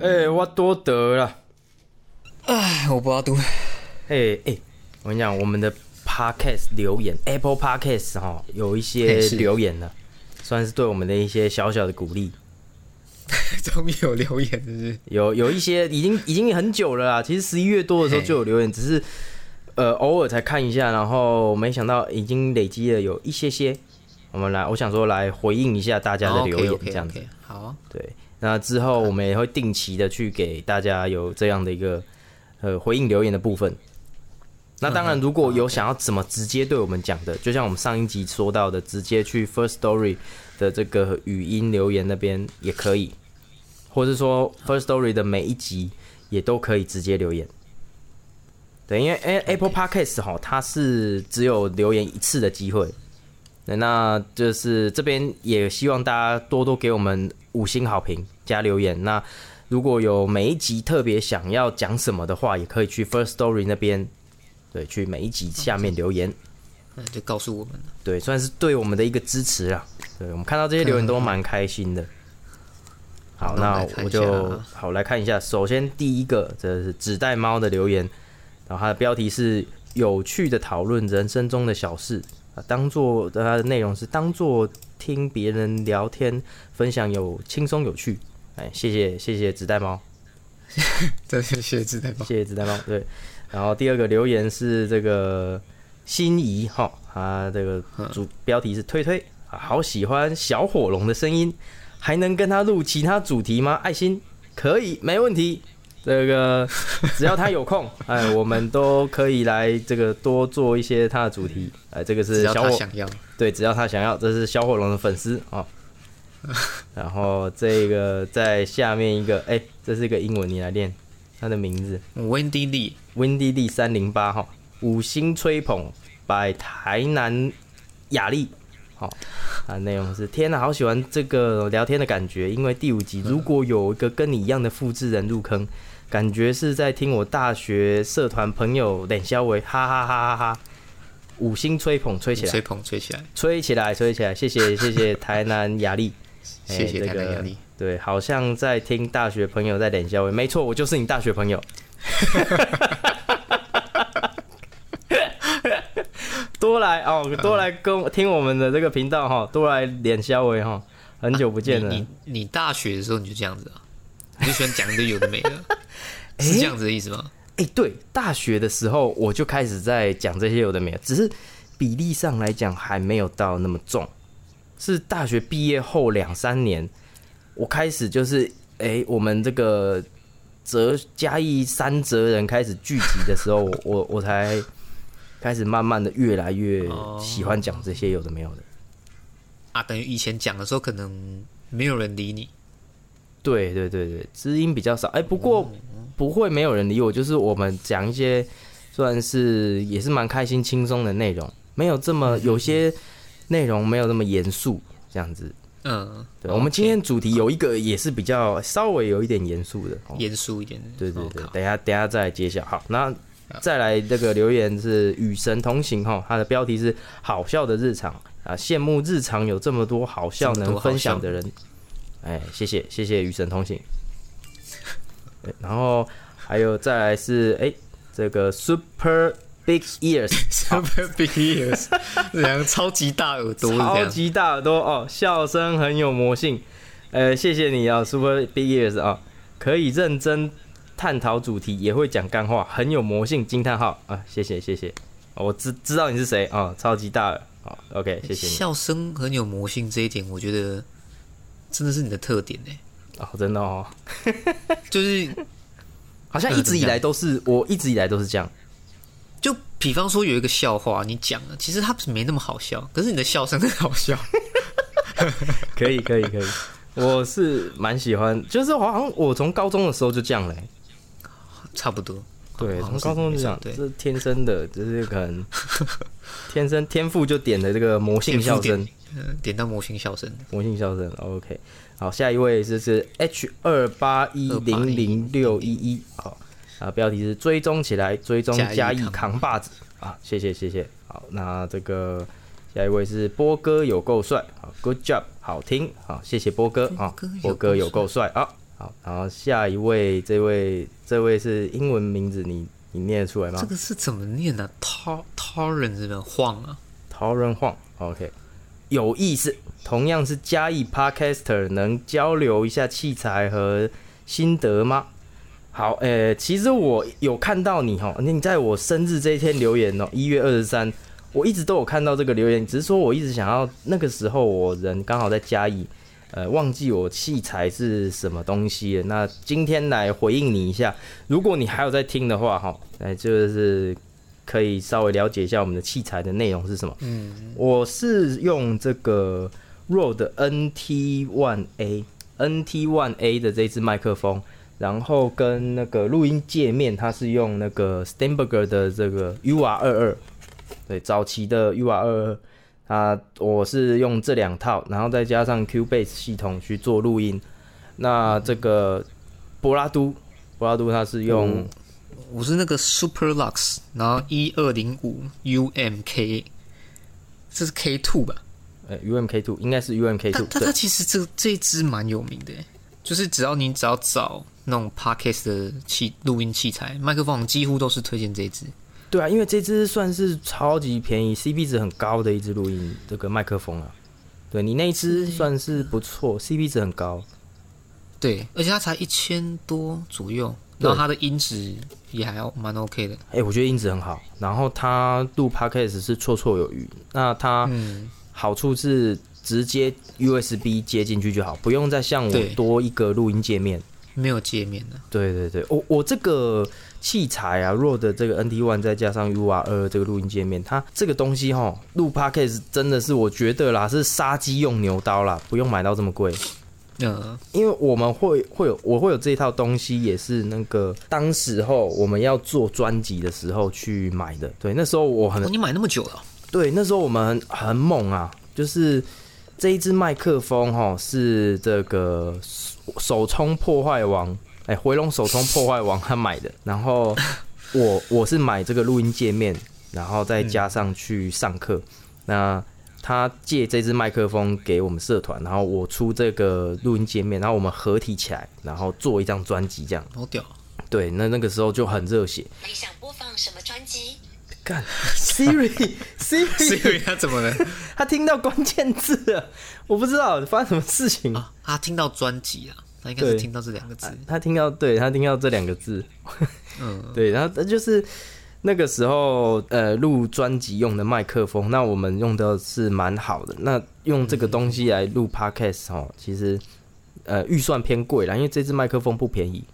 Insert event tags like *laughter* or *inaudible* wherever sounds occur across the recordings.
哎、我多得了。哎，我不要读。哎哎，我跟你讲，我们的 podcast 留言，Apple Podcast 哈，有一些留言了，算是对我们的一些小小的鼓励。*laughs* 终于有留言，是不是？有有一些已经已经很久了啦，其实十一月多的时候就有留言，只是呃偶尔才看一下，然后没想到已经累积了有一些些。我们来，我想说来回应一下大家的留言这样子。好啊。对，那之后我们也会定期的去给大家有这样的一个呃回应留言的部分。那当然，如果有想要怎么直接对我们讲的，就像我们上一集说到的，直接去 First Story 的这个语音留言那边也可以，或是说 First Story 的每一集也都可以直接留言。对，因为 A Apple Podcast 哈，它是只有留言一次的机会。对，那就是这边也希望大家多多给我们五星好评加留言。那如果有每一集特别想要讲什么的话，也可以去 First Story 那边，对，去每一集下面留言。那就告诉我们了。对，算是对我们的一个支持啊。对我们看到这些留言都蛮开心的。好，那那我就好来看一下。首先第一个，这是纸袋猫的留言，然后它的标题是“有趣的讨论人生中的小事”，啊，当做它的内容是当做听别人聊天分享，有轻松有趣。哎，谢谢谢谢纸袋猫。对，谢谢纸袋 *laughs* 猫。谢谢纸袋猫。对，然后第二个留言是这个心仪哈，他这个主标题是推推啊，好喜欢小火龙的声音，还能跟他录其他主题吗？爱心可以，没问题。这个 *laughs* 只要他有空，哎，我们都可以来这个多做一些他的主题。哎，这个是小火他想要，对，只要他想要，这是小火龙的粉丝啊。*laughs* 然后这个在下面一个，哎、这是一个英文，你来念他的名字。Wendy Lee，Windy Lee 三零八号，五星吹捧 by 台南雅丽。好、啊，内容是天哪，好喜欢这个聊天的感觉，因为第五集如果有一个跟你一样的复制人入坑，感觉是在听我大学社团朋友冷肖维，哈哈哈哈哈！五星吹捧吹起来吹，捧吹起来，吹起来，吹起来！谢谢谢谢台南雅丽，哎 *laughs* 谢谢这个台南雅丽。对，好像在听大学朋友在冷笑话。没错，我就是你大学朋友。*laughs* 多来哦，多来跟我听我们的这个频道哈，多来脸肖维哈，很久不见了。你你你大学的时候你就这样子啊？*laughs* 你就喜欢讲一堆有的没的，*laughs* 是这样子的意思吗？哎、对，大学的时候我就开始在讲这些有的没的，只是比例上来讲还没有到那么重。是大学毕业后两三年，我开始就是哎、我们这个泽嘉义三泽人开始聚集的时候，我我我才开始慢慢的越来越哦喜欢讲这些有的没有的。啊，等于以前讲的时候可能没有人理你，对对对对，知音比较少。哎、不过不会没有人理我，就是我们讲一些算是也是蛮开心轻松的内容，没有这么有些内容没有那么严肃这样子。嗯，对，我们今天主题有一个也是比较稍微有一点严肃的。哦严肃一点的，对对对，等一下等一下再揭晓。好，那再来这个留言是与神同行哈，它的标题是好笑的日常啊，羡慕日常有这么多好笑能分享的人。哎，谢谢谢谢与神同行。然后还有再来是哎、这个 Super Big Ears，Super *laughs* Big Ears，两个超级大耳朵超级大耳朵哦，笑声很有魔性。呃，谢谢你啊，Super Big Ears 啊，可以认真探讨主题，也会讲干话，很有魔性！惊叹号。啊，谢谢谢谢，哦我知知道你是谁啊，超级大耳好 o k 谢谢你。笑声很有魔性这一点，我觉得真的是你的特点哎，哦，真的哦，*laughs* 就是 *laughs* 好像一直以来都是，我一直以来都是这样，就比方说有一个笑话你讲了，其实它没那么好笑，可是你的笑声很好笑，*laughs* 可以可以可以，我是蛮喜欢，就是好像我从高中的时候就这样嘞、差不多。对，从高中就这样，这是天生的，就是可能 *laughs* 天生天赋就点的这个魔性笑声。嗯，点到魔性笑声，魔性笑声，OK。好，下一位就是 H 二八一零零六一一，好，啊，标题是追踪起来，追踪嘉义扛扛把子啊，谢谢谢谢。好，那这个下一位是波哥有够帅，好，Good job，好听，好，谢谢波哥啊波哥有，波哥有够帅啊。好，然后下一位，这位这位是英文名字，你你念得出来吗？这个是怎么念的、t torrent 这边晃啊，陶人晃，OK，有意思。同样是嘉义 Podcaster，能交流一下器材和心得吗？好，呃、其实我有看到你哈，你在我生日这一天留言哦，一月二十三，我一直都有看到这个留言，只是说我一直想要那个时候我人刚好在嘉义，呃，忘记我器材是什么东西了。那今天来回应你一下，如果你还有在听的话哈，*laughs* 哎，就是可以稍微了解一下我们的器材的内容是什么。嗯，我是用这个 Rode NT One A NT One A 的这支麦克风，然后跟那个录音界面，它是用那个 Steinberger 的这个 UR 二二，对，早期的 UR 二二，它我是用这两套，然后再加上 Cubase 系统去做录音。那这个柏拉都，柏拉都它是用、哦我是那个 Super Lux，然后一二零五 UMK，这是 K two 吧？呃 UMK Two，应该是 UMK Two，对它它其实这这一支蛮有名的，就是只要你只要找那种 Podcast 的器录音器材，麦克风几乎都是推荐这一支。对啊，因为这支算是超级便宜，CP 值很高的一支录音这个麦克风啊。对你那一支算是不错，CP 值很高。对，而且它才一千多左右，对然后它的音质也还要蛮 OK 的。哎、我觉得音质很好，然后它录 Podcast 是绰绰有余。那它嗯，好处是直接 USB 接进去就好，不用再像我多一个录音界面。没有界面的。对对对，我我这个器材啊，Rode 的这个 NT One 再加上 UR 二这个录音界面，它这个东西哈，录 Podcast 真的是我觉得啦，是杀鸡用牛刀啦，不用买到这么贵。嗯，因为我们会会有我会有这一套东西，也是那个当时候我们要做专辑的时候去买的。对，那时候我很哦，你买那么久了？对，那时候我们很很猛啊，就是这一支麦克风哈是这个手手冲破坏王，哎、回龙手冲破坏王他买的，然后我我是买这个录音界面，然后再加上去上课，那。他借这支麦克风给我们社团，然后我出这个录音界面，然后我们合体起来，然后做一张专辑这样。好屌！对，那那个时候就很热血。你想播放什么专辑？干 Siri Siri Siri，他怎么了？*laughs* 他听到关键字了，我不知道发生什么事情。啊，他听到专辑啊，他应该是听到这两个字。他听到，对他听到这两个字，嗯，*laughs* 对，然后他就是那个时候呃录专辑用的麦克风，那我们用的是蛮好的。那用这个东西来录 podcast 哦，其实呃预算偏贵啦，因为这支麦克风不便宜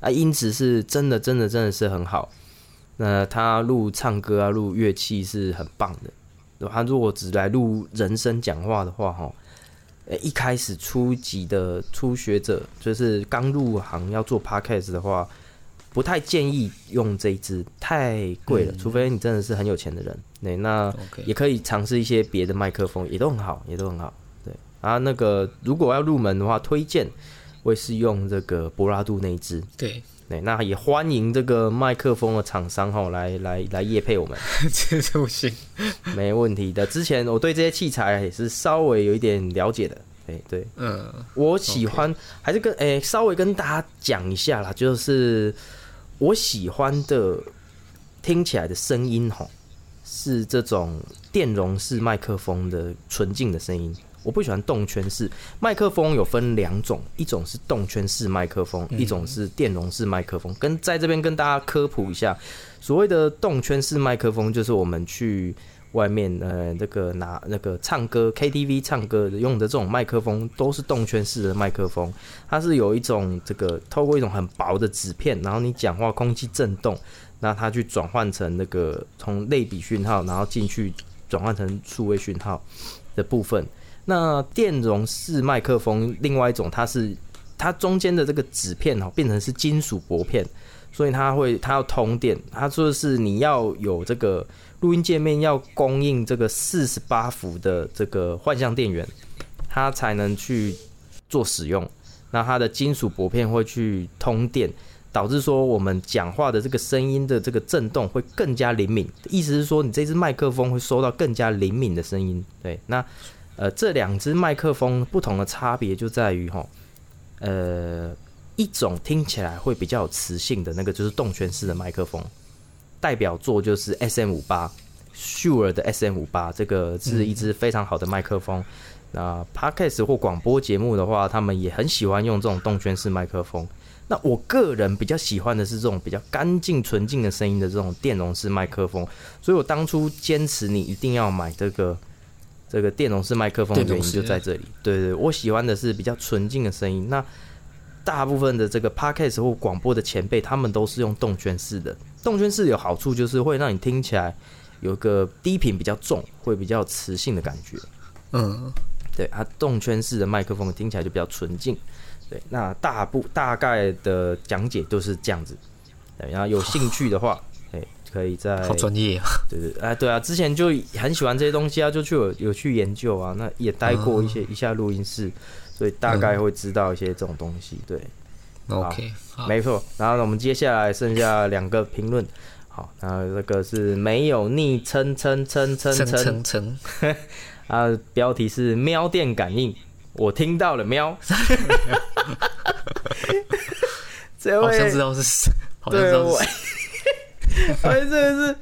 啊，音质是真的真的真的是很好。那他录唱歌啊，录乐器是很棒的。他如果只来录人声讲话的话，哈，呃，一开始初级的初学者，就是刚入行要做 podcast 的话，不太建议用这一支，太贵了，嗯除非你真的是很有钱的人。对，那也可以尝试一些别的麦克风，也都很好，也都很好。对啊，那个如果要入门的话，推荐会是用这个博拉度那一支。对，对，那也欢迎这个麦克风的厂商哈来来来业配我们，*laughs* 这是不行。没问题的。之前我对这些器材也是稍微有一点了解的。哎对，嗯，我喜欢还是跟哎、稍微跟大家讲一下啦，就是我喜欢的听起来的声音吼，是这种电容式麦克风的纯净的声音。我不喜欢动圈式麦克风，有分两种，一种是动圈式麦克风，一种是电容式麦克风。跟在这边跟大家科普一下，所谓的动圈式麦克风，就是我们去外面呃那个拿那个唱歌 KTV 唱歌的用的这种麦克风，都是动圈式的麦克风。它是有一种这个透过一种很薄的纸片，然后你讲话空气震动，那它去转换成那个从类比讯号，然后进去转换成数位讯号的部分。那电容式麦克风，另外一种它是它中间的这个纸片哦，变成是金属薄片，所以它会它要通电，它说的是你要有这个录音界面要供应这个四十八伏的这个幻象电源，它才能去做使用。那它的金属薄片会去通电，导致说我们讲话的这个声音的这个震动会更加灵敏。意思是说，你这支麦克风会收到更加灵敏的声音。对，那呃，这两支麦克风不同的差别就在于哈，呃，一种听起来会比较有磁性的那个就是动圈式的麦克风，代表作就是 S M 五八，Shure 的 S M 五八，这个是一支非常好的麦克风。那 Podcast 或广播节目的话，他们也很喜欢用这种动圈式麦克风。那我个人比较喜欢的是这种比较干净纯净的声音的这种电容式麦克风，所以我当初坚持你一定要买这个这个电容式麦克风的原因就在这里。对对，我喜欢的是比较纯净的声音。那大部分的这个 podcast 或广播的前辈，他们都是用动圈式的。动圈式有好处就是会让你听起来有个低频比较重，会比较磁性的感觉。嗯，对，它动圈式的麦克风听起来就比较纯净。对，那大部大概的讲解都是这样子。对，然后有兴趣的话，哎，可以在好专业啊。对对，哎，对啊，之前就很喜欢这些东西啊，就去有有去研究啊，那也待过一些一下录音室，所以大概会知道一些这种东西。对，OK，好，没错。然后呢，我们接下来剩下两个评论。好，然后这个是没有昵称称称称称称 *laughs* 啊，标题是喵电感应，我听到了喵。*laughs* 这好像知，道是谁，好像知道是谁。，*laughs* 哎，这个是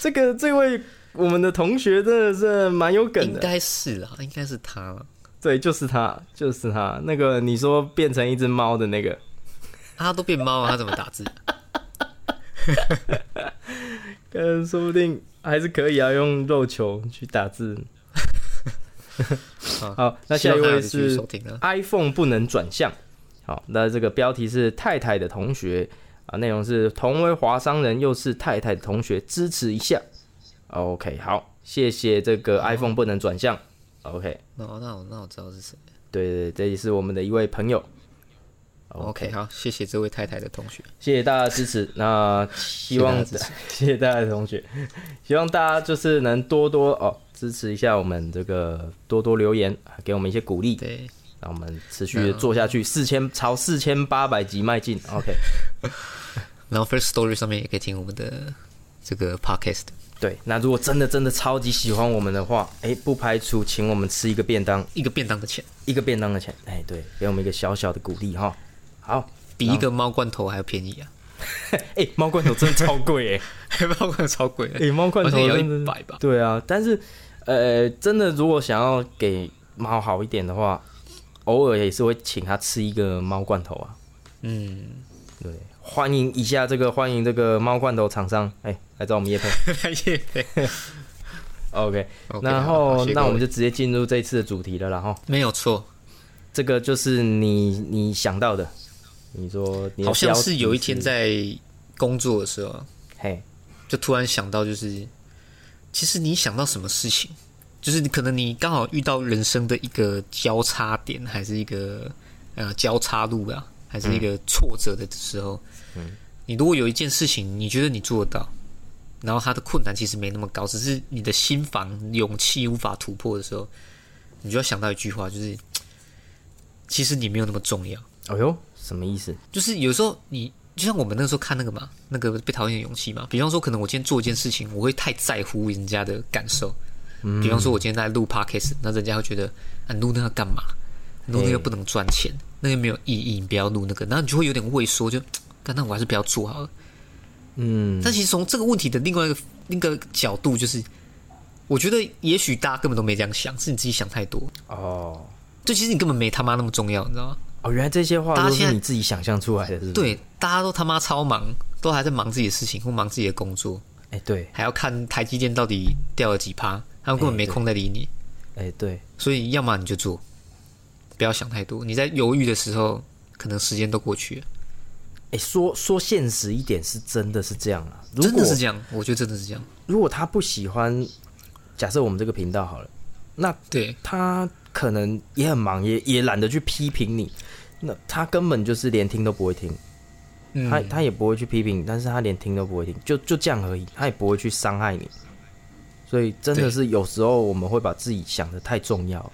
这个这位我们的同学真的是蛮有梗的，应该是啊，应该是他了。对，就是他，就是他。那个你说变成一只猫的那个，他都变猫了，他怎么打字？*laughs* 嗯，说不定还是可以啊，用肉球去打字。*laughs* 好，那下一位是 iPhone 不能转向。好，那这个标题是太太的同学啊，内容是同为华商人又是太太的同学，支持一下。OK，好，谢谢这个 iPhone 不能转向。OK，那我那我那我知道是谁。对对，对这也是我们的一位朋友。OK，好，谢谢这位太太的同学。谢谢大家的支持。那希望谢谢大家 *laughs* 谢谢大家的同学，希望大家就是能多多哦支持一下我们这个，多多留言，给我们一些鼓励，对，让我们持续做下去，四千朝四千八百集迈进。OK，*laughs* 然后 First Story 上面也可以听我们的这个 Podcast。对，那如果真的真的超级喜欢我们的话，哎，不排除请我们吃一个便当，一个便当的钱，一个便当的钱，哎，对，给我们一个小小的鼓励哈。好，比一个猫罐头还要便宜啊！*laughs* 哎，猫罐头真的超贵 *laughs* 哎。猫罐头超贵的，诶、猫罐头要一百吧？对啊，但是呃，真的如果想要给猫好一点的话，偶尔也是会请他吃一个猫罐头啊。嗯，对，欢迎一下这个欢迎这个猫罐头厂商，哎、来找我们叶配。*laughs* 耶配。OK，OK，然后那我们就直接进入这一次的主题了。然后没有错，这个就是你你想到的，你说你好像是有一天在工作的时候啊，嘿，就突然想到，就是其实你想到什么事情，就是你可能你刚好遇到人生的一个交叉点，还是一个呃交叉路啊，还是一个挫折的时候，嗯，你如果有一件事情，你觉得你做得到，然后它的困难其实没那么高，只是你的心房勇气无法突破的时候，你就要想到一句话，就是其实你没有那么重要。哎呦，什么意思？就是有时候你就像我们那时候看那个嘛，那个被讨厌的勇气嘛。比方说，可能我今天做一件事情，我会太在乎人家的感受。比方说，我今天在录 podcast，那人家会觉得啊，你录那个干嘛？录那个不能赚钱，那个没有意义，你不要录那个。然后你就会有点畏缩，就 *tsk* 干那我还是不要做好了。嗯，但其实从这个问题的另外一个另一个角度，就是我觉得也许大家根本都没这样想，是你自己想太多。哦就其实你根本没他妈那么重要，你知道吗？哦，原来这些话都是你自己想象出来的，是？，对，大家都他妈超忙，都还在忙自己的事情或忙自己的工作。哎、对，还要看台积电到底掉了几趴，他们根本没空在理你，哎、对，所以要么你就做，不要想太多。你在犹豫的时候，可能时间都过去了，哎、说说现实一点，是真的是这样啊。真的是这样，我觉得真的是这样。如果他不喜欢，假设我们这个频道好了，那对，他可能也很忙，也也懒得去批评你，那他根本就是连听都不会听，嗯，他他也不会去批评你，但是他连听都不会听，就就这样而已，他也不会去伤害你。所以真的是有时候我们会把自己想的太重要，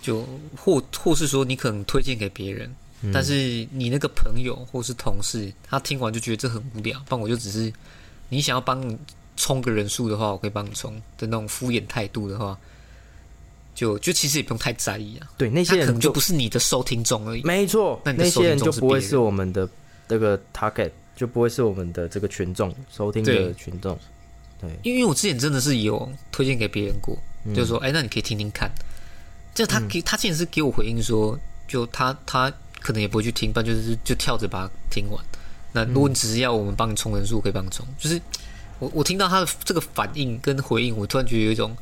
就或或是说你可能推荐给别人，但是你那个朋友或是同事，他听完就觉得这很无聊，不然我就只是你想要帮你充个人数的话，我可以帮你充的那种敷衍态度的话，就就其实也不用太在意啊。对，那他可能些人就不是你的收听众而已。没错，那那些人就不会是我们的这个 target，就不会是我们的这个群众收听的群众。对，因为我之前真的是有推荐给别人过，嗯就是说，哎、那你可以听听看。就他给、他竟然是给我回应说，就他他可能也不会去听，但就是就跳着把它听完。那如果你只是要我们帮你充人数，我可以帮你充。就是我我听到他的这个反应跟回应，我突然觉得有一种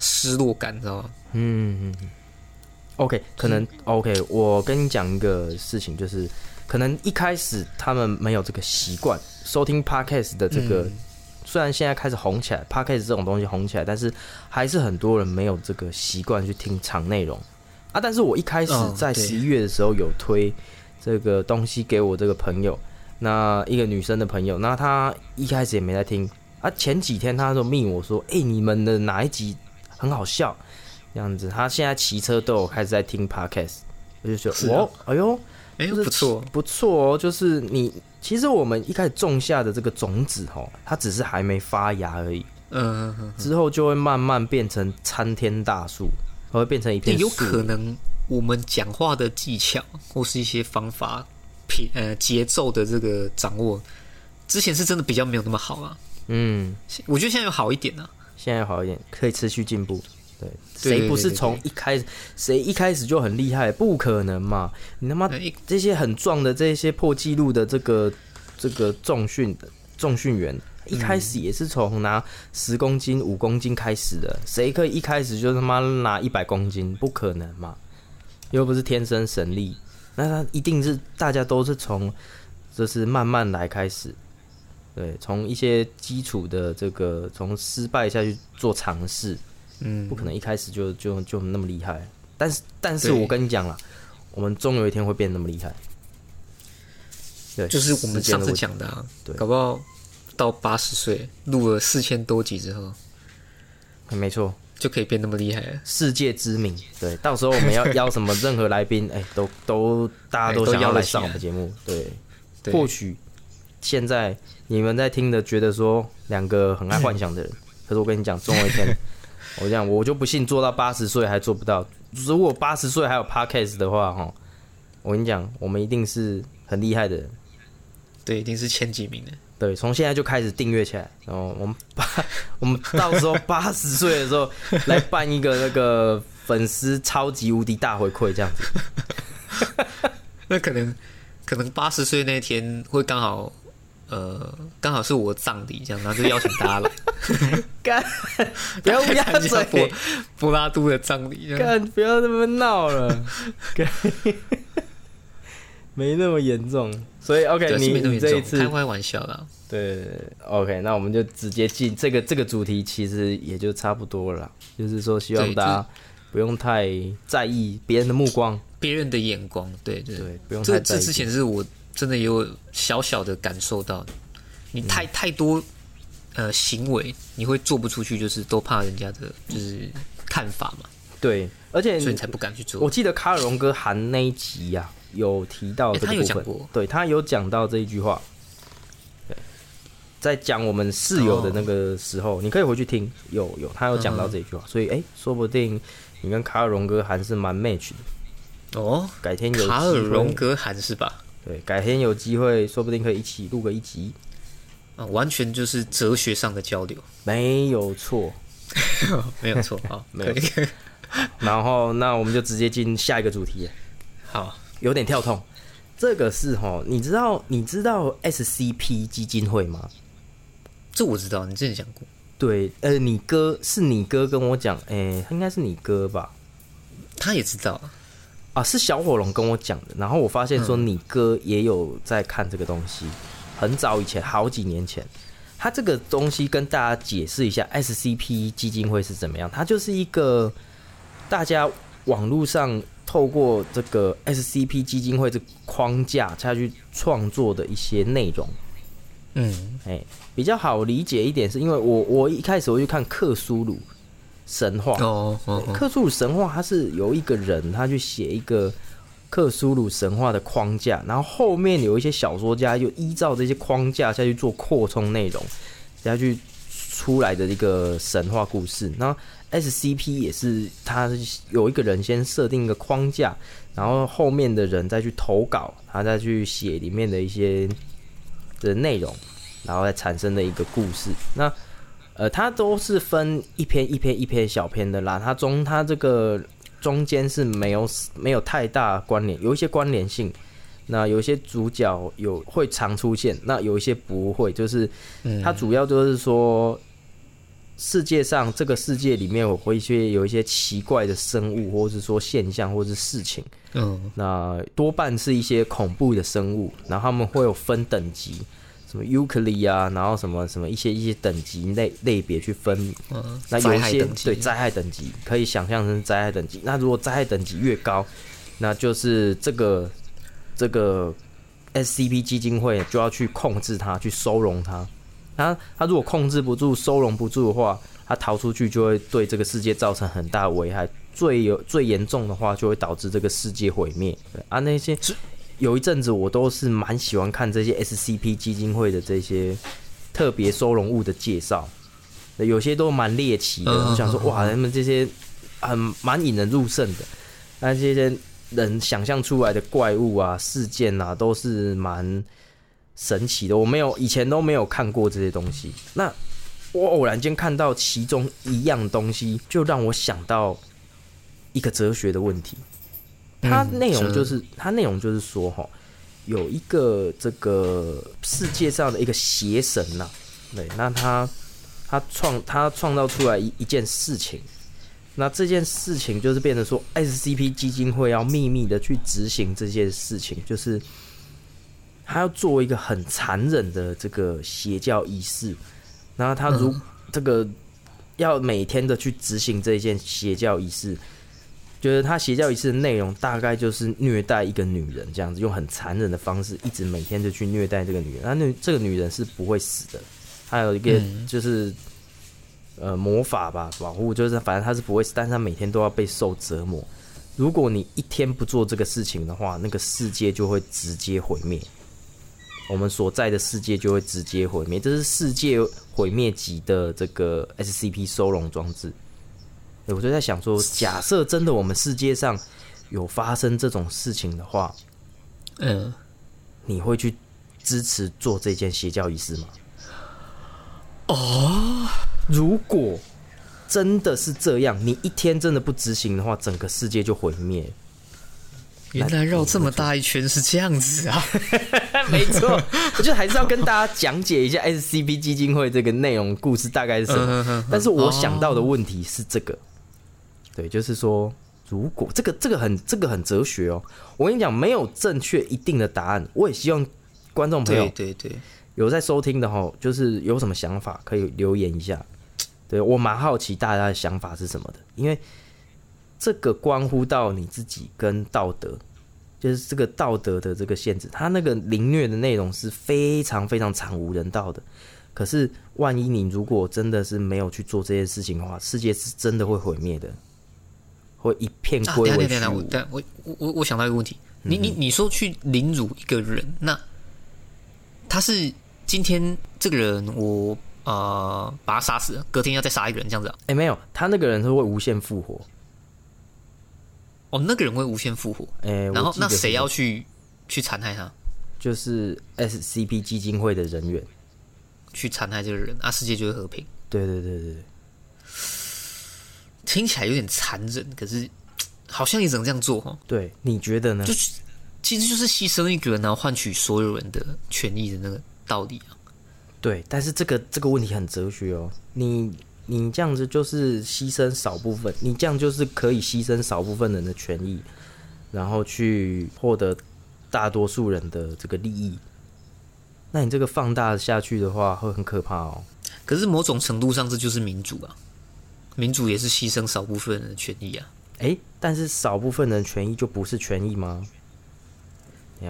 失落感，你知道吗？嗯嗯嗯。OK，可能 OK，我跟你讲一个事情，就是可能一开始他们没有这个习惯收听 Podcast 的这个，嗯虽然现在开始红起来，Podcast 这种东西红起来，但是还是很多人没有这个习惯去听长内容啊。但是我一开始在十一月的时候有推这个东西给我这个朋友，那一个女生的朋友，那她一开始也没在听啊。前几天她就命我说：“哎、你们的哪一集很好笑？”这样子，她现在骑车都有开始在听 podcast，我就觉得哦，哎呦，哎、就是不错，不错哦。就是你其实我们一开始种下的这个种子哦，它只是还没发芽而已，嗯、嗯嗯之后就会慢慢变成参天大树，它会变成一片有可能我们讲话的技巧或是一些方法、频呃节奏的这个掌握，之前是真的比较没有那么好啊。嗯，我觉得现在有好一点啊。现在好一点，可以持续进步。对，谁不是从一开始，谁一开始就很厉害？不可能嘛！你他妈这些很壮的这些破纪录的这个这个重训的重训员，一开始也是从拿十公斤、五公斤开始的，谁可以一开始就他妈拿一百公斤？不可能嘛！又不是天生神力，那他一定是大家都是从就是慢慢来开始，对，从一些基础的这个从失败下去做尝试，嗯不可能一开始就就就那么厉害。但是，但是我跟你讲了，我们终有一天会变那么厉害。对，就是我们上次讲的啊，对搞不好到八十岁录了四千多集之后，没错，就可以变那么厉害了。世界知名。对，到时候我们要 *laughs* 邀什么任何来宾，哎、都都大家都想要来上我们节目。对，对或许现在你们在听的，觉得说两个很爱幻想的人，*laughs* 可是我跟你讲，终有一天，我讲我就不信做到八十岁还做不到。如果八十岁还有 podcast 的话，哈，我跟你讲，我们一定是很厉害的人。对，一定是前几名的。对，从现在就开始订阅起来，然后我们八，*laughs* 我们到时候八十岁的时候来办一个那个粉丝超级无敌大回馈，这样子。*laughs* 那可能可能八十岁那天会刚好，呃，刚好是我葬礼这样，然后就邀请大家来 *laughs* 干，*laughs* 不要乌鸦参加柏，柏拉图的葬礼。干，不要那么闹了，*laughs* 干，没那么严重。所以 OK，你这一次开开玩笑啦。对，OK，那我们就直接进这个这个主题，其实也就差不多了。就是说，希望大家不用太在意别人的目光，别人的眼光，对对对，不用太在意。这之前是我真的有小小的感受到，你嗯太太多呃行为，你会做不出去，就是都怕人家的就是看法嘛，对，而且所以你才不敢去做我。记得卡尔荣哥含那一集呀、有提到他有这个部分，讲过对他有讲到这一句话。在讲我们室友的那个时候，你可以回去听，有有他有讲到这一句话，所以哎、说不定你跟卡尔荣哥还是蛮 match 的。哦，改天有卡尔荣格还是吧？对，改天有机会，说不定可以一起录个一集，啊，完全就是哲学上的交流，没有错。*laughs* 没有错啊，*laughs* 没有 *laughs* 然后，那我们就直接进下一个主题，好，有点跳痛。这个是哈，你知道你知道 SCP 基金会吗？这我知道，你之前讲过。对，呃，你哥是你哥跟我讲，诶、应该是你哥吧？他也知道，啊，是小火龙跟我讲的。然后我发现说你哥也有在看这个东西，很早以前，好几年前。他这个东西跟大家解释一下，SCP 基金会是怎么样？它就是一个大家网络上透过这个 SCP 基金会这框架下去创作的一些内容。嗯，哎、比较好理解一点，是因为我我一开始我去看克苏鲁神话，哦克苏鲁神话，它是有一个人，他去写一个克苏鲁神话的框架，然后后面有一些小说家就依照这些框架下去做扩充内容，下去出来的一个神话故事。那 SCP 也是，他有一个人先设定一个框架，然后后面的人再去投稿，他再去写里面的一些的内容，然后再产生的一个故事。那呃，它都是分一篇一篇一篇小篇的啦，它中它这个中间是没有没有太大关联，有一些关联性。那有一些主角有会常出现，那有一些不会，就是它主要就是说。世界上这个世界里面，我会一些有一些奇怪的生物，或者是说现象，或者是事情。嗯，那多半是一些恐怖的生物，然后他们会有分等级，什么尤克里啊，然后什么什么一些一些等级类类别去分。嗯，那有一些对灾害等级可以想象成灾害等级。那如果灾害等级越高，那就是这个这个 SCP 基金会就要去控制它，去收容它。它它如果控制不住、收容不住的话，它逃出去就会对这个世界造成很大的危害。最有最严重的话，就会导致这个世界毁灭。啊，那些有一阵子我都是蛮喜欢看这些 SCP 基金会的这些特别收容物的介绍，有些都蛮猎奇的。我想说，哇，他们这些很蛮引人入胜的。那这些人想象出来的怪物啊、事件啊，都是蛮。神奇的，我没有以前都没有看过这些东西。那我偶然间看到其中一样东西，就让我想到一个哲学的问题。它内容就是，它内容就是说，哈，有一个这个世界上的一个邪神呐，对，那他他创他创造出来一一件事情，那这件事情就是变成说，SCP 基金会要秘密的去执行这件事情，就是。他要做一个很残忍的这个邪教仪式，然后他如这个要每天的去执行这一件邪教仪式，就是他邪教仪式的内容大概就是虐待一个女人这样子，用很残忍的方式，一直每天就去虐待这个女人。那那这个女人是不会死的，还有一个就是呃魔法吧保护，就是反正她是不会死，但是她每天都要被受折磨。如果你一天不做这个事情的话，那个世界就会直接毁灭。我们所在的世界就会直接毁灭，这是世界毁灭级的这个 SCP 收容装置。我就在想说，假设真的我们世界上有发生这种事情的话，嗯，你会去支持做这件邪教仪式吗？哦，如果真的是这样，你一天真的不执行的话，整个世界就毁灭。原来绕这么大一圈是这样子啊！*laughs* 没错，我觉得还是要跟大家讲解一下 SCP 基金会这个内容故事大概是什么。但是我想到的问题是这个，对，就是说，如果这个这个很这个很哲学哦，我跟你讲，没有正确一定的答案。我也希望观众朋友对对有在收听的哈，就是有什么想法可以留言一下。对我蛮好奇大家的想法是什么的，因为。这个关乎到你自己跟道德，就是这个道德的这个限制。他那个凌虐的内容是非常非常惨无人道的。可是，万一你如果真的是没有去做这件事情的话，世界是真的会毁灭的，会一片归为虚无。但我我我我想到一个问题，你你你说去凌辱一个人，那他是今天这个人，我呃把他杀死了，隔天要再杀一个人这样子？哎，没有，他那个人是会无限复活。哦，那个人会无限复活，哎，然后那谁要去去残害他？就是 SCP 基金会的人员去残害这个人，啊，世界就会和平。对对对对对，听起来有点残忍，可是 *tsk* 好像也只能这样做哈。对，你觉得呢？就其实就是牺牲一个人，然后换取所有人的权益的那个道理啊。对，但是这个这个问题很哲学哦，你。你这样子就是牺牲少部分，你这样就是可以牺牲少部分人的权益，然后去获得大多数人的这个利益。那你这个放大下去的话，会很可怕哦。可是某种程度上，这就是民主啊，民主也是牺牲少部分人的权益啊。哎，但是少部分人权益就不是权益吗？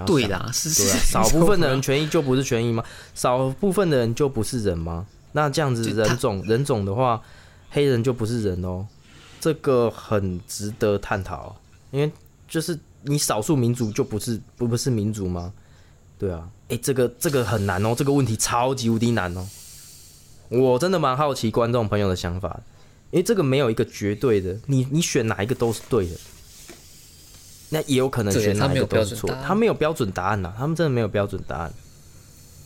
对啦，是是少部分的人权益就不是权益吗？少部分的人就不是人吗？那这样子人种人种的话，黑人就不是人哦，这个很值得探讨，因为就是你少数民族就不是不不是民族吗？对啊，哎、这个这个很难哦，这个问题超级无敌难哦。我真的蛮好奇观众朋友的想法，因为这个没有一个绝对的，你你选哪一个都是对的，那也有可能选哪一个都是错他没有标准答案呐、他们真的没有标准答案。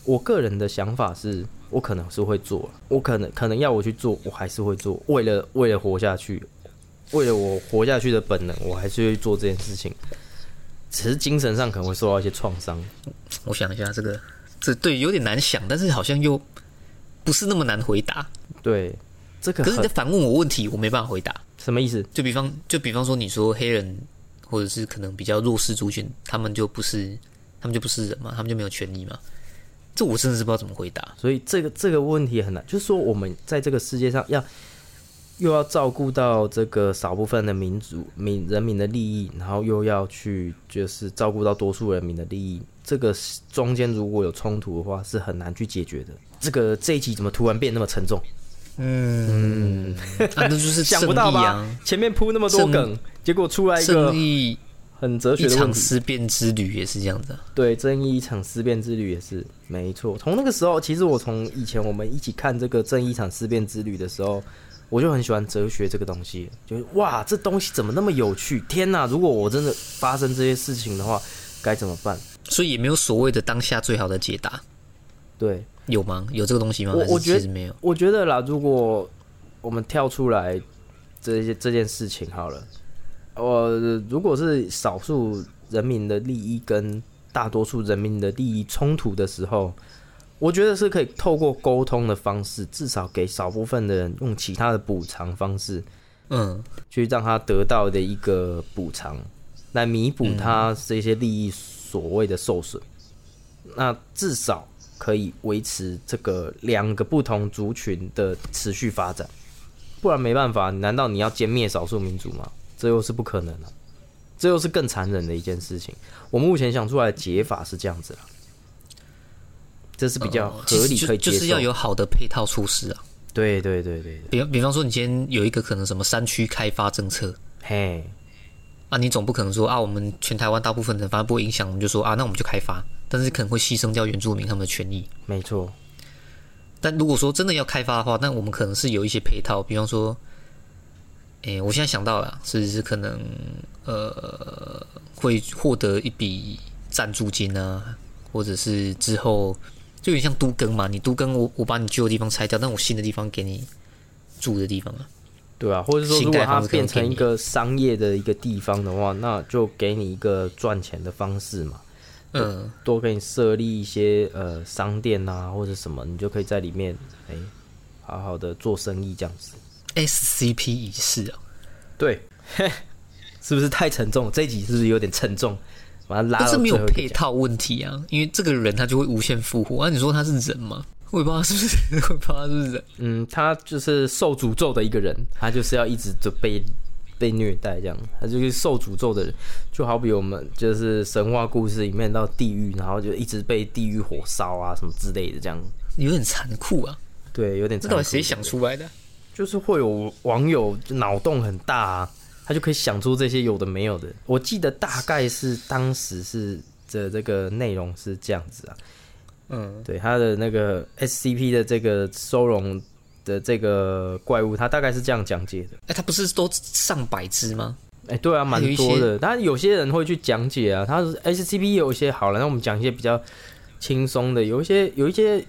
我个人的想法是，我可能是会做，我可能可能要我去做，我还是会做，为了为了活下去，为了我活下去的本能，我还是会做这件事情。只是精神上可能会受到一些创伤。我想一下，这个这对有点难想，但是好像又不是那么难回答。对，这个可是你在反问我问题，我没办法回答。什么意思？就比方就比方说，你说黑人或者是可能比较弱势族群，他们就不是他们就不是人嘛，他们就没有权利嘛？这我真的是不知道怎么回答。所以这个这个问题很难，就是说我们在这个世界上要又要照顾到这个少部分的民族民人民的利益，然后又要去就是照顾到多数人民的利益，这个中间如果有冲突的话，是很难去解决的。这个这一集怎么突然变那么沉重？嗯，啊，正就是 *laughs* 想不到吧？前面铺那么多梗，结果出来一个很哲学一场。思辨之旅也是这样子啊。对，正义一场思辨之旅也是没错。从那个时候，其实我从以前我们一起看这个正义一场思辨之旅的时候，我就很喜欢哲学这个东西，就是哇，这东西怎么那么有趣？天哪！如果我真的发生这些事情的话，该怎么办？所以也没有所谓的当下最好的解答，对有吗？有这个东西吗？我我觉得没有。我觉得啦，如果我们跳出来这些这件事情好了，我如果是少数人民的利益跟大多数人民的利益冲突的时候，我觉得是可以透过沟通的方式，至少给少部分的人用其他的补偿方式，嗯，去让他得到的一个补偿，来弥补他这些利益所谓的受损。那至少可以维持这个两个不同族群的持续发展，不然没办法。难道你要歼灭少数民族吗？这又是不可能的、这又是更残忍的一件事情。我目前想出来的解法是这样子啦，这是比较合理可以接受。就就是要有好的配套措施啊。对对对对对，比比方说，你今天有一个可能什么山区开发政策嘿，啊，你总不可能说啊，我们全台湾大部分人反正不会影响，我们就说啊，那我们就开发，但是可能会牺牲掉原住民他们的权益。没错，但如果说真的要开发的话，那我们可能是有一些配套，比方说，诶、我现在想到了，是是可能呃会获得一笔赞助金啊，或者是之后就有点像都更嘛，你都更我我把你旧的地方拆掉，但我新的地方给你住的地方啊，对啊，或者说如果它变成一个商业的一个地方的话，那就给你一个赚钱的方式嘛，嗯，多给你设立一些呃商店啊或者什么，你就可以在里面哎、好好的做生意这样子。SCP 仪式啊，对，*laughs* 是不是太沉重？这一集是不是有点沉重？把它拉是没有配套问题啊，因为这个人他就会无限复活啊，你说他是人吗？我也不知道是不是，我也不知道是不是人。嗯，他就是受诅咒的一个人，他就是要一直就被被虐待这样，他就是受诅咒的人，就好比我们就是神话故事里面到地狱，然后就一直被地狱火烧啊什么之类的这样。有点残酷啊！对，有点残酷这到底谁想出来的？就是会有网友脑洞很大啊，他就可以想出这些有的没有的。我记得大概是当时是的这个内容是这样子啊，嗯，对他的那个 SCP 的这个收容的这个怪物，他大概是这样讲解的。哎、他不是都上百只吗？哎、对啊，蛮多的。但有些人会去讲解啊，他是 SCP 有一些好了，那我们讲一些比较轻松的，有一些有一些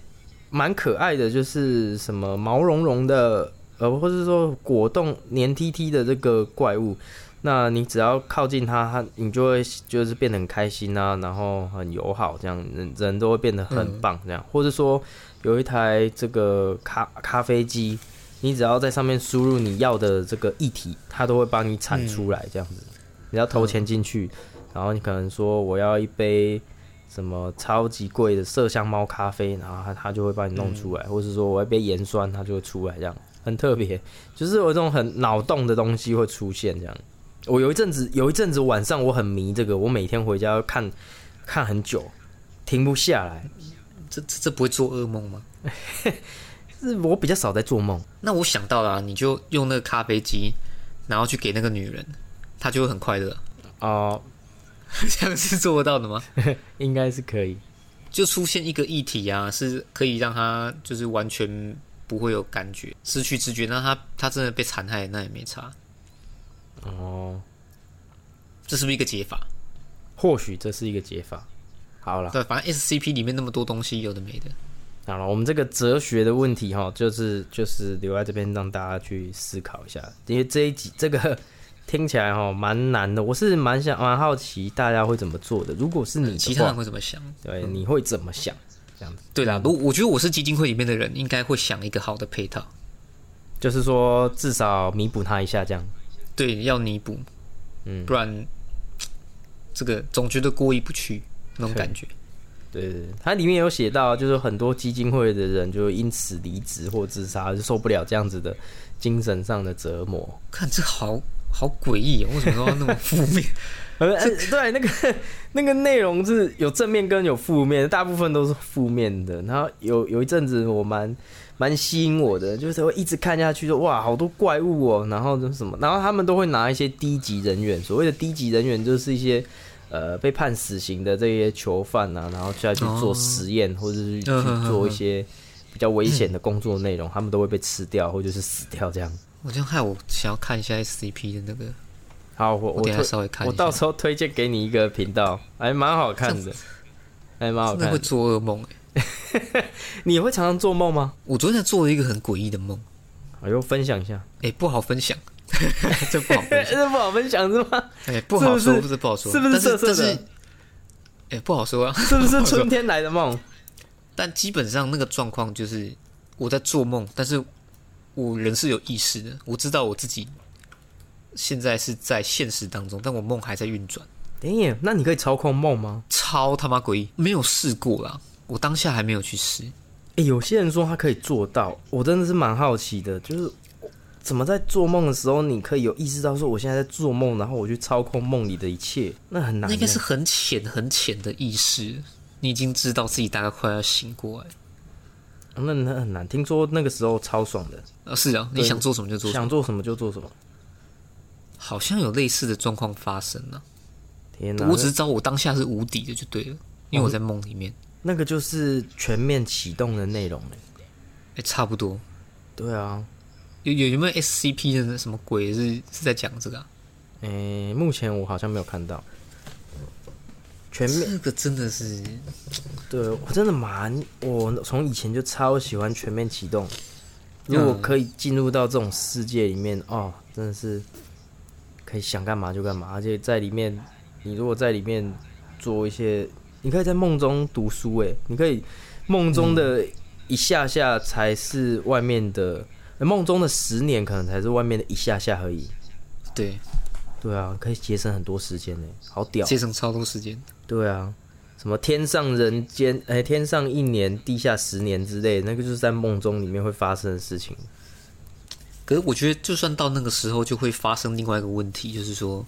蛮可爱的，就是什么毛茸茸的，呃，或者说果冻黏 T T 的这个怪物。那你只要靠近它，它你就会就是变得很开心啊，然后很友好，这样人人都会变得很棒，这样。或者说有一台这个咖咖啡机，你只要在上面输入你要的这个议题，它都会帮你产出来，这样子。你要投钱进去，然后你可能说我要一杯什么超级贵的麝香猫咖啡，然后它它就会帮你弄出来，或是说我要一杯盐酸，它就会出来，这样很特别，就是有一种很脑洞的东西会出现这样。我有一阵子有一阵子晚上我很迷这个，我每天回家看看很久，停不下来。这这这不会做噩梦吗？*laughs* 是我比较少在做梦，那我想到了啊、你就用那个咖啡机，然后去给那个女人，她就会很快乐。哦、*laughs* 这样是做得到的吗？*laughs* 应该是可以。就出现一个议题啊，是可以让她就是完全不会有感觉，失去知觉，那她她真的被残害，那也没差。哦，这是不是一个解法？或许这是一个解法。好了，对，反正 SCP 里面那么多东西，有的没的。好了，我们这个哲学的问题哈，就是就是留在这边让大家去思考一下，因为这一集这个听起来哈蛮难的，我是蛮想蛮好奇大家会怎么做的。如果是你其他人，会怎么想？对，你会怎么想？这样子，对啦，如我觉得我是基金会里面的人，应该会想一个好的配套。就是说至少弥补他一下，这样。对，要弥补，嗯不然这个总觉得过意不去那种感觉。*laughs* 对它里面有写到，就是很多基金会的人就因此离职或自杀，就受不了这样子的精神上的折磨。看这好好诡异哦，为什么都要那么负面？*laughs* *laughs* 对，那个那个内容是有正面跟有负面，大部分都是负面的。然后有有一阵子我蛮蛮吸引我的，就是会一直看下去说哇，好多怪物哦，然后就是什么，然后他们都会拿一些低级人员，所谓的低级人员就是一些。呃，被判死刑的这些囚犯啊，然后下去做实验，或者是去做一些比较危险的工作内容，他们都会被吃掉，或者是死掉这样。我这样害我想要看一下 SCP 的那个，好，我我等下推稍微看一下。我到时候推荐给你一个频道，还蛮好看的，还蛮好真的会看。做噩梦哎！*laughs* 你会常常做梦吗？我昨天做了一个很诡异的梦，哎呦，分享一下，哎，不好分享，*laughs* 这不好分享，这不好分享是吗？哎，不好说，是不是不是不好说，是不是但色色的但是，哎，不好说啊。是不是 *laughs* 春天来的梦？但基本上那个状况就是我在做梦，但是我人是有意识的，我知道我自己现在是在现实当中，但我梦还在运转，等一眼，那你可以操控梦吗？超他妈诡异，没有试过啦，我当下还没有去试。哎、有些人说他可以做到，我真的是蛮好奇的，就是怎么在做梦的时候，你可以有意识到说我现在在做梦，然后我去操控梦里的一切，那很难欸。那应该是很浅很浅的意识，你已经知道自己大概快要醒过来。那那很难。听说那个时候超爽的，啊，是啊，你想做什么就做什么，想做什么就做什么。好像有类似的状况发生呢、天哪，我只是知道我当下是无敌的就对了，因为我在梦里面。那个就是全面启动的内容欸哎、差不多。对啊，有有有没有 SCP 的那什么鬼是是在讲这个、啊？诶、目前我好像没有看到全面。这个真的是对我真的蛮，我从以前就超喜欢全面启动。如果可以进入到这种世界里面，哦，真的是可以想干嘛就干嘛，而且在里面，你如果在里面做一些，你可以在梦中读书，诶，你可以梦中的一下下才是外面的，呃梦中的十年可能才是外面的一下下而已。对，对啊，可以节省很多时间呢，好屌。节省超多时间。对啊，什么天上人间，哎、天上一年，地下十年之类，那个就是在梦中里面会发生的事情。可是我觉得，就算到那个时候，就会发生另外一个问题，就是说，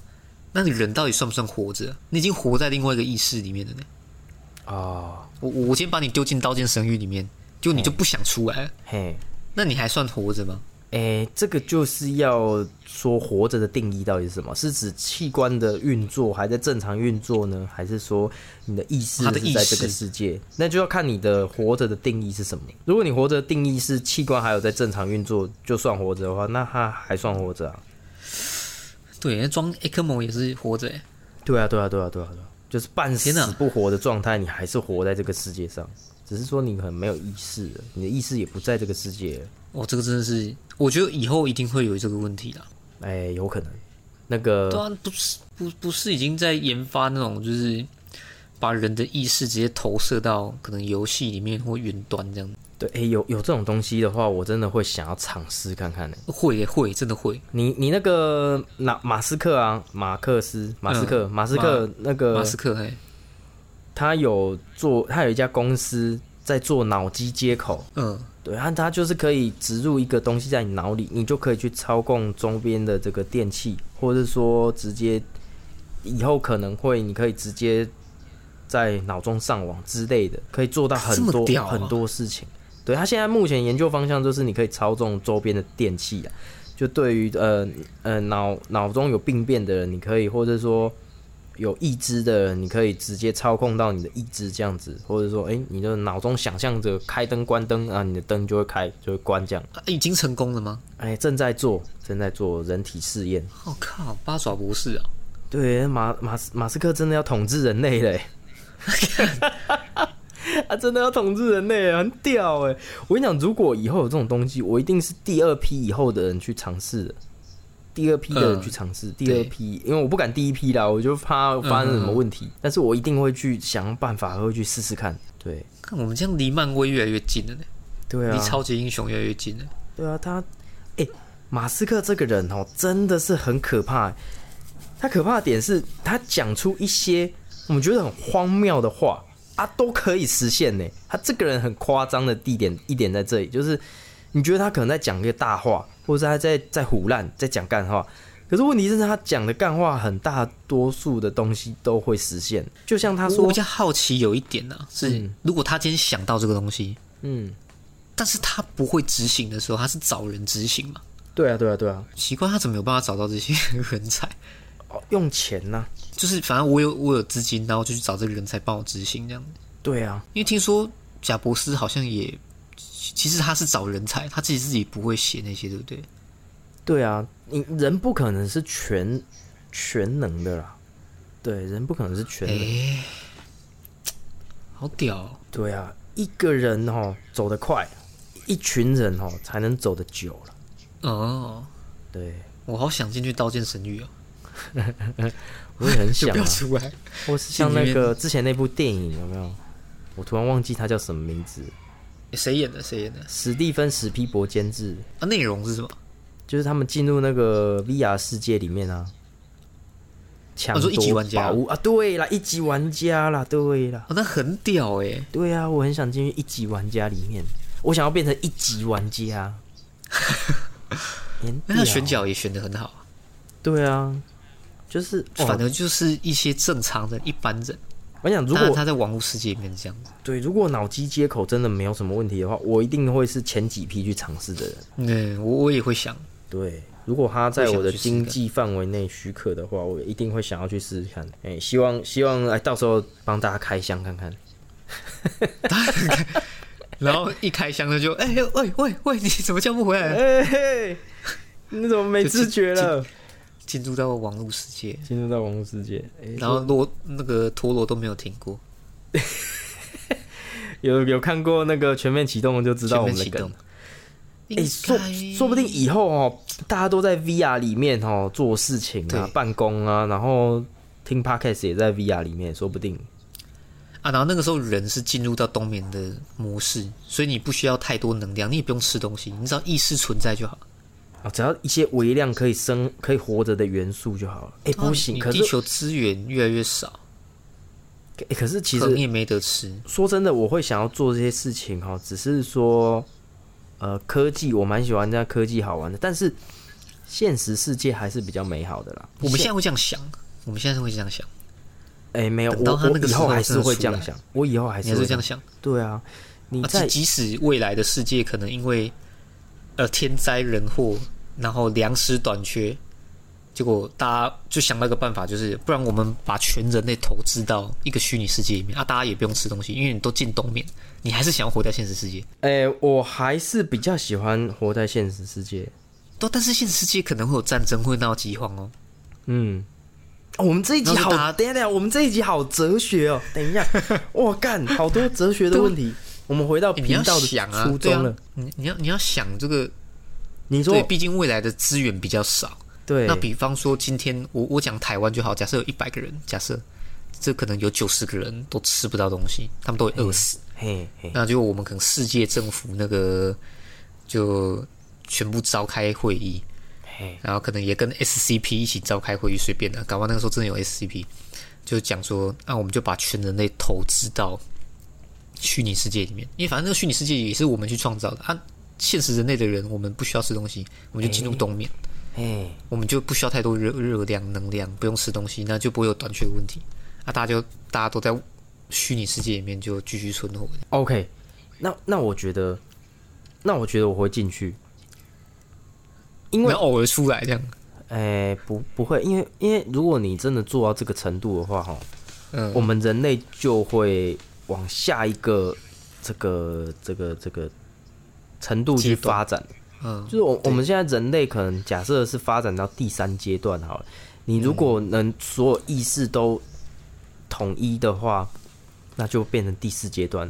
那你人到底算不算活着？你已经活在另外一个意识里面了呢。哦，我我先把你丢进刀剑神域里面，就你就不想出来了，嘿，那你还算活着吗？哎、这个就是要说活着的定义到底是什么？是指器官的运作还在正常运作呢，还是说你的意识是在这个世界？那就要看你的活着的定义是什么。如果你活着的定义是器官还有在正常运作，就算活着的话，那他还算活着啊？对，那装 ECMO 也是活着欸，对啊，对啊，对啊，对啊，对啊，就是半死不活的状态，你还是活在这个世界上，只是说你很没有意识了，你的意识也不在这个世界了。哦，这个真的是，我觉得以后一定会有这个问题的。哎、有可能，那个对啊，不是不不是已经在研发那种就是把人的意识直接投射到可能游戏里面或云端这样，对，哎、有有这种东西的话，我真的会想要尝试看看呢。会耶会真的会。你你那个马马斯克啊，马克思马斯克、马斯克那个马斯克嘿，他有做，他有一家公司在做脑机接口，嗯，对，他他就是可以植入一个东西在你脑里，你就可以去操控周边的这个电器，或者说直接以后可能会，你可以直接在脑中上网之类的，可以做到很多、很多事情。对他现在目前研究方向就是你可以操纵周边的电器啊，就对于呃呃脑脑中有病变的人，你可以或者说有意志的人，你可以直接操控到你的意志这样子，或者说，哎、你的脑中想象着开灯关灯啊，你的灯就会开就会关这样。啊已经成功了吗？哎、正在做正在做人体试验。我、靠，八爪博士啊！对，马马斯马斯克真的要统治人类嘞！*laughs* 他 *laughs* 真的要统治人类，很屌哎！我跟你讲，如果以后有这种东西，我一定是第二批以后的人去尝试的。第二批的人去尝试，第二批，因为我不敢第一批啦，我就怕发生什么问题。但是我一定会去想办法，会去试试看。对，看我们这样离漫威越来越近了呢，对啊，离超级英雄越来越近了。对啊，他，哎、马斯克这个人哦，真的是很可怕欸。他可怕的点是，他讲出一些我们觉得很荒谬的话啊，都可以实现呢。他这个人很夸张的地点一点在这里，就是你觉得他可能在讲一个大话，或者是他在在胡乱在讲干话，可是问题是，他讲的干话很大多数的东西都会实现。就像他说我比，较好奇有一点呢、是嗯如果他今天想到这个东西，嗯，但是他不会执行的时候，他是找人执行嘛？对啊，对啊，对啊，奇怪，他怎么有办法找到这些 *laughs* 人才？哦，用钱呐、就是反正我有我有资金，然后就去找这个人才帮我执行这样。对啊，因为听说贾博士好像也，其实他是找人才，他自己自己不会写那些，对不对？对啊，你人不可能是全全能的啦。对，人不可能是全能。哎、好屌、哦！对啊，一个人哦走得快，一群人哦才能走得久了。哦，对，我好想进去刀剑神域哦，*laughs* 我也很想啊不要。出来。或是像那个之前那部电影有没有？我突然忘记它叫什么名字。谁演的？谁演的？史蒂芬史皮伯监制，啊，内容是什么？就是他们进入那个 VR 世界里面啊，抢夺玩家宝物啊，对啦，一级玩家啦，对啦，哦，那很屌哎！对啊，我很想进去一级玩家里面，我想要变成一级玩家。*laughs* 很那他选角也选的很好，对啊，就是哦，反而就是一些正常人、一般人。我想如果他在网络世界里面这样子，对，如果脑机接口真的没有什么问题的话，我一定会是前几批去尝试的人。嗯，我我也会想，对，如果他在我的经济范围内许可的话，我一定会想要去试试看。哎、希望希望哎，到时候帮大家开箱看看。*laughs* 然后一开箱他就，哎、喂喂喂，你怎么叫不回来？哎、嘿，你怎么没知觉了？进入到网络世界，进入到网络世界，哎、然后罗那个陀螺都没有停过，*laughs* 有有看过那个全面启动就知道我们的梗面启动。。哎、说说不定以后哦，大家都在 VR 里面哦做事情啊、办公啊，然后听 Podcast 也在 VR 里面，说不定。啊，然后那个时候人是进入到冬眠的模式，所以你不需要太多能量，你也不用吃东西，你只要意识存在就好。啊，只要一些微量可以生、可以活着的元素就好了。哎、不行，可地球资源越来越少，哎可是其实你也没得吃。说真的，我会想要做这些事情哈，只是说，呃，科技我蛮喜欢这样科技好玩的，但是现实世界还是比较美好的啦。我们现在会这样想，我们现在是会这样想，哎、没有，到我我他那个以后还是会这样想，我以后还是会这样想。对啊，你啊，在即即使未来的世界可能因为呃天灾人祸，然后粮食短缺，结果大家就想到一个办法，就是不然我们把全人类投资到一个虚拟世界里面啊，大家也不用吃东西，因为你都进冬眠，你还是想要活在现实世界。哎、我还是比较喜欢活在现实世界。都但是现实世界可能会有战争，会闹饥荒哦。嗯，哦我们这一集好，等一下等一下，我们这一集好哲学哦。等一下，*laughs* 我干，好多哲学的问题。我们回到频道的初，衷了。，你你要你要想这个，你说对，毕竟未来的资源比较少。对，那比方说，今天我我讲台湾就好，假设有一百个人，假设这可能有九十个人都吃不到东西，他们都会饿死。嘿嘿，那就我们可能世界政府那个就全部召开会议，嘿，然后可能也跟 SCP 一起召开会议，随便的。搞不好那个时候真的有 SCP，就讲说，那、我们就把全人类投资到虚拟世界里面，因为反正那个虚拟世界也是我们去创造的啊。现实人类的人，我们不需要吃东西，我们就进入冬眠，嘿，我们就不需要太多热热量、能量，不用吃东西，那就不会有短缺的问题。啊，大家就大家都在虚拟世界里面就继续存活。OK，那那我觉得，那我觉得我会进去，因为偶尔出来这样，哎、不不会，因为因为如果你真的做到这个程度的话，哈，嗯，我们人类就会往下一个这个这个这个程度去发展。嗯就是我我们现在人类可能假设是发展到第三阶段好了，你如果能所有意识都统一的话，那就变成第四阶段。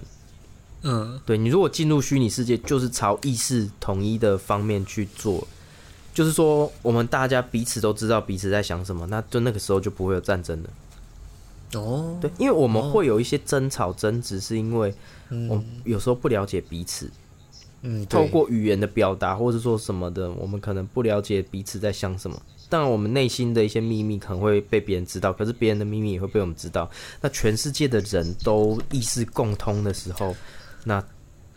嗯对你如果进入虚拟世界，就是朝意识统一的方面去做，就是说我们大家彼此都知道彼此在想什么，那就那个时候就不会有战争了。哦，对，因为我们会有一些争吵争执，是因为我们有时候不了解彼此，嗯，透过语言的表达或者说什么的，我们可能不了解彼此在想什么。当然，我们内心的一些秘密可能会被别人知道，可是别人的秘密也会被我们知道。那全世界的人都意识共通的时候，那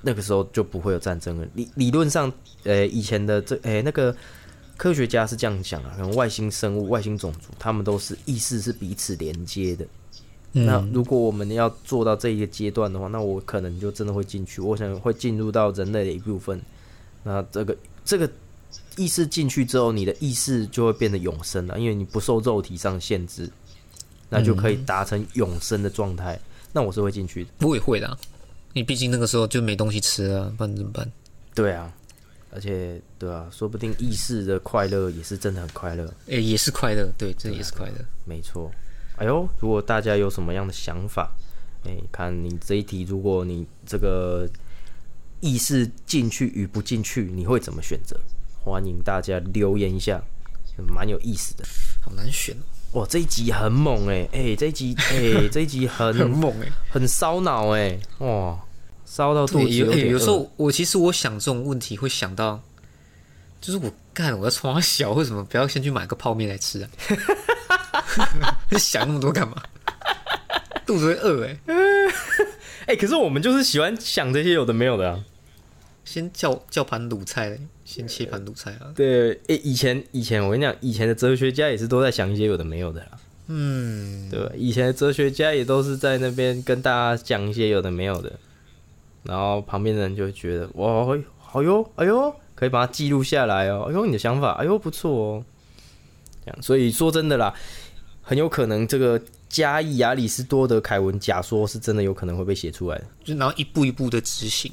那个时候就不会有战争了。理理论上，呃，以前的这，诶、那个科学家是这样讲啊，可能外星生物、外星种族，他们都是意识是彼此连接的。那如果我们要做到这一个阶段的话，那我可能就真的会进去，我想会进入到人类的一部分。那这个这个意识进去之后，你的意识就会变得永生了，因为你不受肉体上限制，那就可以达成永生的状态。那我是会进去的。我也会的啊，你毕竟那个时候就没东西吃啊，不然怎么办？对啊，而且对啊，说不定意识的快乐也是真的很快乐。诶、也是快乐，对，这也是快乐。没错。哎呦，如果大家有什么样的想法，哎、看你这一题，如果你这个意识进去与不进去，你会怎么选择？欢迎大家留言一下，蛮有意思的。好难选哦，哇，这一集很猛哎、哎、这一集哎、这一集很 *laughs* 很猛哎、很烧脑哎，哇，烧到肚对，子有、时候我其实我想这种问题会想到，就是我干我要从小为什么不要先去买个泡面来吃啊？*laughs* *laughs* 想那么多干嘛？*laughs* 肚子会饿诶、*laughs* 哎、可是我们就是喜欢想这些有的没有的啊。先叫叫盘卤菜嘞，先切盘卤菜啊。对，诶、以前以前我跟你讲，以前的哲学家也是都在想一些有的没有的啦。嗯，对？以前的哲学家也都是在那边跟大家讲一些有的没有的，然后旁边的人就觉得哇，哎好哟，哎呦，可以把它记录下来哦，哎呦，你的想法，哎呦，不错哦。这样，所以说真的啦，很有可能这个加义亚里士多德凯文假说是真的有可能会被写出来的。就然后一步一步的执行，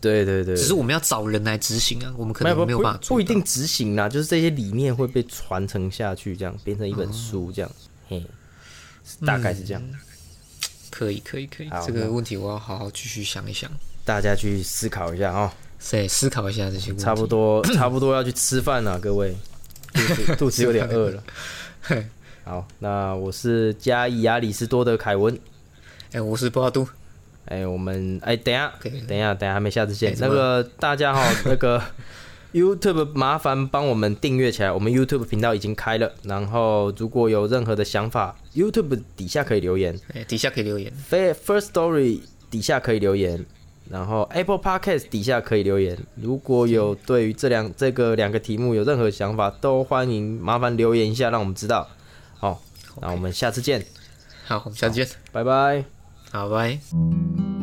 对对对，只是我们要找人来执行啊，我们可能没有办法不不一定执行啊，就是这些理念会被传承下去，这样变成一本书，这样，嘿，大概是这样。可以，可以，可以好。这个问题我要好好继续想一想，大家去思考一下哦。对思考一下这些问题。差不多，*coughs* 差不多要去吃饭了，各位，肚子肚子有点饿了。*laughs* 嘿。好，那我是加伊亚里斯多德凯文。哎、我是波阿都，哎、我们哎、等一下，等一下，等一下，还没下次见。那个大家哈，那个 *laughs* YouTube 麻烦帮我们订阅起来，我们 YouTube 频道已经开了。然后如果有任何的想法，YouTube 底下可以留言哎、底下可以留言。，Fa-，First Story 底下可以留言，然后 Apple Podcast 底下可以留言。如果有对于这两这个两个题目有任何想法，都欢迎麻烦留言一下，让我们知道。好，那我们下次见，好，我们下次见，拜拜。好，拜。